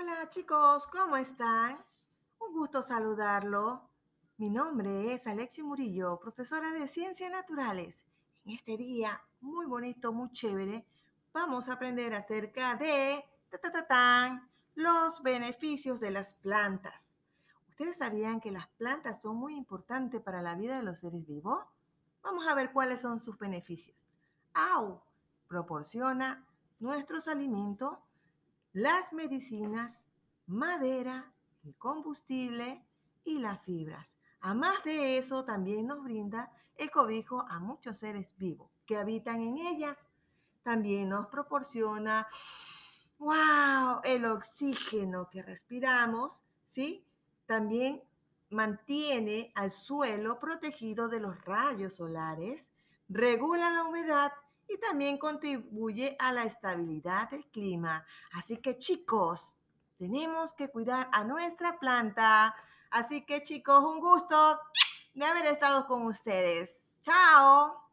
Hola chicos, ¿cómo están? Un gusto saludarlo. Mi nombre es Alexi Murillo, profesora de Ciencias Naturales. En este día muy bonito, muy chévere, vamos a aprender acerca de los beneficios de las plantas. ¿Ustedes sabían que las plantas son muy importantes para la vida de los seres vivos? Vamos a ver cuáles son sus beneficios. AU proporciona nuestros alimentos las medicinas, madera, el combustible y las fibras. Además de eso, también nos brinda el cobijo a muchos seres vivos que habitan en ellas. También nos proporciona, wow, el oxígeno que respiramos, ¿sí? También mantiene al suelo protegido de los rayos solares, regula la humedad y también contribuye a la estabilidad del clima. Así que chicos, tenemos que cuidar a nuestra planta. Así que chicos, un gusto de haber estado con ustedes. Chao.